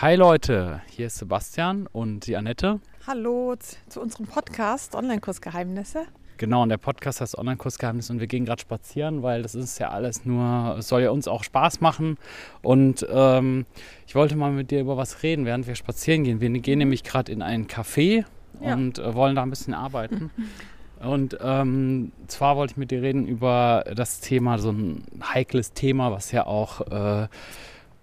Hi Leute, hier ist Sebastian und die Annette. Hallo zu unserem Podcast Online-Kursgeheimnisse. Genau, und der Podcast heißt Online-Kursgeheimnisse und wir gehen gerade spazieren, weil das ist ja alles nur, es soll ja uns auch Spaß machen. Und ähm, ich wollte mal mit dir über was reden, während wir spazieren gehen. Wir gehen nämlich gerade in ein Café ja. und äh, wollen da ein bisschen arbeiten. Und ähm, zwar wollte ich mit dir reden über das Thema, so ein heikles Thema, was ja auch, äh,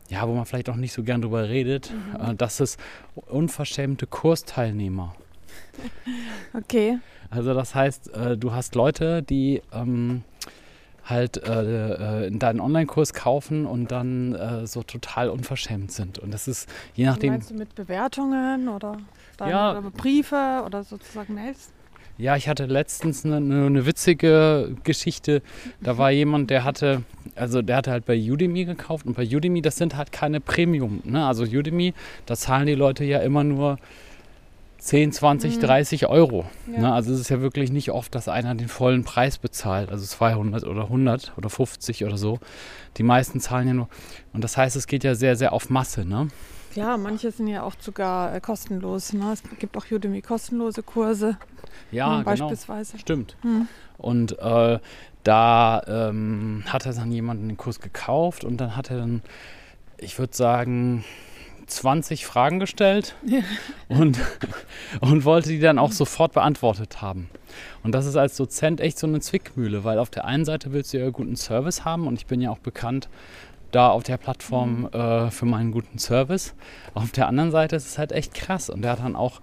ja, wo man vielleicht auch nicht so gern drüber redet. Mhm. Äh, das ist unverschämte Kursteilnehmer. Okay. Also das heißt, äh, du hast Leute, die ähm, halt äh, äh deinen Online-Kurs kaufen und dann äh, so total unverschämt sind. Und das ist je nachdem. Meinst du mit Bewertungen oder, ja, oder Briefe oder sozusagen Mails? Ja, ich hatte letztens eine, eine, witzige Geschichte. Da war jemand, der hatte, also der hatte halt bei Udemy gekauft und bei Udemy, das sind halt keine Premium. Ne? Also Udemy, da zahlen die Leute ja immer nur 10, 20, mhm. 30 Euro. Ja. Ne? Also es ist ja wirklich nicht oft, dass einer den vollen Preis bezahlt, also 200 oder 100 oder 50 oder so. Die meisten zahlen ja nur. Und das heißt, es geht ja sehr, sehr auf Masse. Ne? Ja, manche sind ja auch sogar äh, kostenlos. Ne? Es gibt auch Udemy kostenlose Kurse. Ja, hm, genau. beispielsweise. Stimmt. Hm. Und äh, da ähm, hat er dann jemanden den Kurs gekauft und dann hat er dann, ich würde sagen, 20 Fragen gestellt ja. und, und wollte die dann auch sofort beantwortet haben. Und das ist als Dozent echt so eine Zwickmühle, weil auf der einen Seite willst du ja guten Service haben und ich bin ja auch bekannt da auf der Plattform mhm. äh, für meinen guten Service. Auf der anderen Seite ist es halt echt krass. Und der hat dann auch,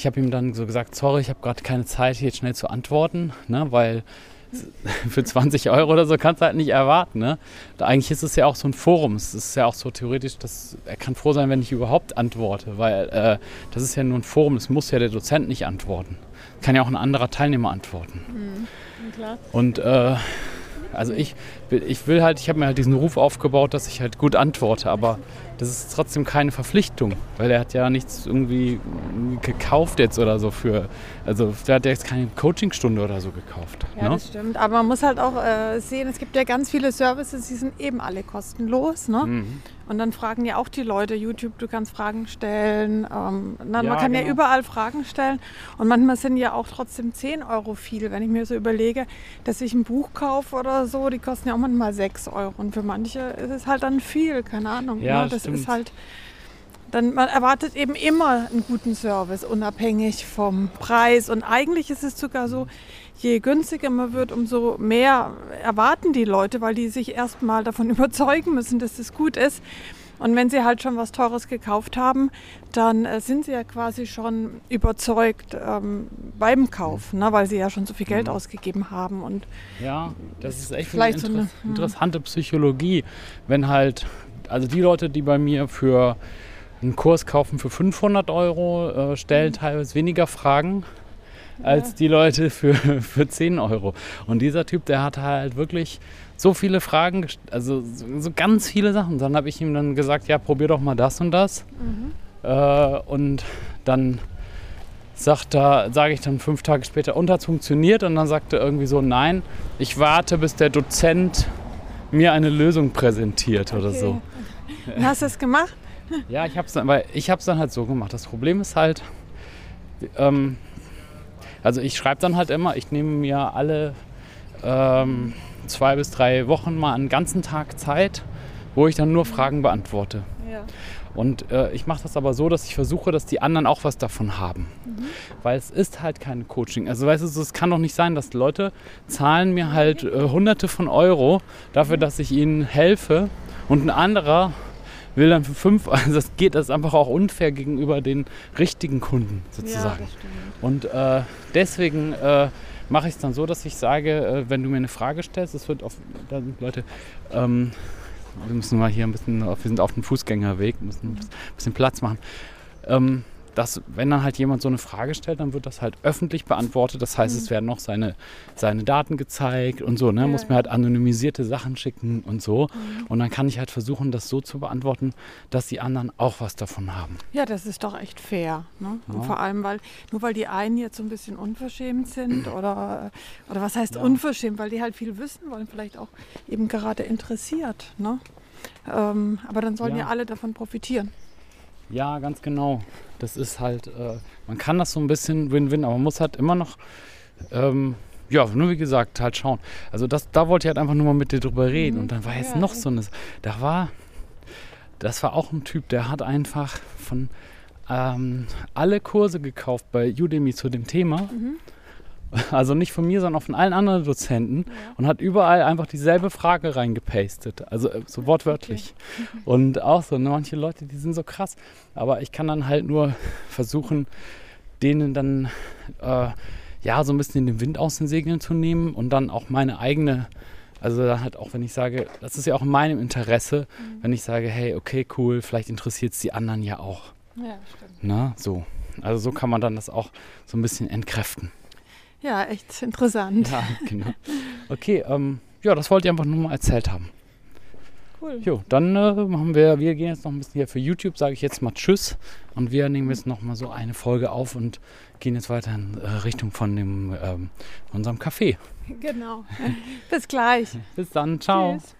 ich habe ihm dann so gesagt, sorry, ich habe gerade keine Zeit, hier schnell zu antworten, ne, weil für 20 Euro oder so kannst du halt nicht erwarten. Ne? Da eigentlich ist es ja auch so ein Forum. Es ist ja auch so theoretisch, dass er kann froh sein, wenn ich überhaupt antworte, weil äh, das ist ja nur ein Forum. Das muss ja der Dozent nicht antworten. Kann ja auch ein anderer Teilnehmer antworten. Mhm. Und äh, also ich, ich will halt, ich habe mir halt diesen Ruf aufgebaut, dass ich halt gut antworte, aber das ist trotzdem keine Verpflichtung, weil er hat ja nichts irgendwie gekauft jetzt oder so für, also der hat ja jetzt keine Coachingstunde oder so gekauft. Ja, ne? das stimmt, aber man muss halt auch äh, sehen, es gibt ja ganz viele Services, die sind eben alle kostenlos, ne? Mhm. Und dann fragen ja auch die Leute, YouTube, du kannst Fragen stellen. Ähm, na, ja, man kann genau. ja überall Fragen stellen. Und manchmal sind ja auch trotzdem 10 Euro viel. Wenn ich mir so überlege, dass ich ein Buch kaufe oder so, die kosten ja auch manchmal 6 Euro. Und für manche ist es halt dann viel, keine Ahnung. Ja, ne? Das stimmt. ist halt. Dann, man erwartet eben immer einen guten Service, unabhängig vom Preis. Und eigentlich ist es sogar so, je günstiger man wird, umso mehr erwarten die Leute, weil die sich erstmal davon überzeugen müssen, dass es gut ist. Und wenn sie halt schon was Teures gekauft haben, dann äh, sind sie ja quasi schon überzeugt ähm, beim Kauf, ne, weil sie ja schon so viel Geld mhm. ausgegeben haben. Und ja, das ist echt vielleicht eine inter so eine, interessante Psychologie, wenn halt, also die Leute, die bei mir für einen Kurs kaufen für 500 Euro, äh, stellen mhm. teilweise weniger Fragen als die Leute für, für 10 Euro. Und dieser Typ, der hat halt wirklich so viele Fragen, also so ganz viele Sachen. Dann habe ich ihm dann gesagt, ja, probier doch mal das und das. Mhm. Äh, und dann sagt er, sage ich dann fünf Tage später, und hat funktioniert? Und dann sagte er irgendwie so, nein, ich warte, bis der Dozent mir eine Lösung präsentiert oder okay. so. Und hast du es gemacht? Ja, ich habe es dann, dann halt so gemacht. Das Problem ist halt, ähm, also ich schreibe dann halt immer, ich nehme mir alle ähm, zwei bis drei Wochen mal einen ganzen Tag Zeit, wo ich dann nur Fragen beantworte. Ja. Und äh, ich mache das aber so, dass ich versuche, dass die anderen auch was davon haben. Mhm. Weil es ist halt kein Coaching. Also weißt du, es kann doch nicht sein, dass Leute zahlen mir halt äh, hunderte von Euro dafür, dass ich ihnen helfe und ein anderer will dann für fünf, also das geht, das ist einfach auch unfair gegenüber den richtigen Kunden sozusagen. Ja, und äh, deswegen äh, mache ich es dann so, dass ich sage, äh, wenn du mir eine Frage stellst, es wird auf, da sind Leute, ähm, wir müssen mal hier ein bisschen, wir sind auf dem Fußgängerweg, müssen ein bisschen Platz machen. Ähm, dass, wenn dann halt jemand so eine Frage stellt, dann wird das halt öffentlich beantwortet. Das heißt, mhm. es werden noch seine, seine Daten gezeigt und so. Ne? Ja, Muss mir halt anonymisierte Sachen schicken und so. Mhm. Und dann kann ich halt versuchen, das so zu beantworten, dass die anderen auch was davon haben. Ja, das ist doch echt fair. Ne? Ja. Und vor allem, weil nur weil die einen jetzt so ein bisschen unverschämt sind oder, oder was heißt ja. unverschämt, weil die halt viel wissen wollen, vielleicht auch eben gerade interessiert. Ne? Ähm, aber dann sollen ja alle davon profitieren. Ja, ganz genau. Das ist halt, äh, man kann das so ein bisschen Win-Win, aber man muss halt immer noch, ähm, ja, nur wie gesagt, halt schauen. Also das, da wollte ich halt einfach nur mal mit dir drüber reden. Mhm. Und dann war jetzt ja, noch so eine, da war, das war auch ein Typ, der hat einfach von ähm, alle Kurse gekauft bei Udemy zu dem Thema. Mhm. Also nicht von mir, sondern auch von allen anderen Dozenten ja. und hat überall einfach dieselbe Frage reingepastet. Also äh, so wortwörtlich. Okay. Und auch so, ne, manche Leute, die sind so krass. Aber ich kann dann halt nur versuchen, denen dann äh, ja so ein bisschen den Wind aus den Segeln zu nehmen und dann auch meine eigene, also dann halt auch, wenn ich sage, das ist ja auch in meinem Interesse, mhm. wenn ich sage, hey, okay, cool, vielleicht interessiert es die anderen ja auch. Ja, stimmt. Na, so. Also so kann man dann das auch so ein bisschen entkräften. Ja, echt interessant. Ja, genau. Okay, ähm, ja, das wollte ich einfach nur mal erzählt haben. Cool. Jo, dann äh, machen wir, wir gehen jetzt noch ein bisschen hier für YouTube, sage ich jetzt mal Tschüss. Und wir nehmen jetzt noch mal so eine Folge auf und gehen jetzt weiter in äh, Richtung von dem, ähm, unserem Café. Genau. Bis gleich. Bis dann. Ciao. Tschüss.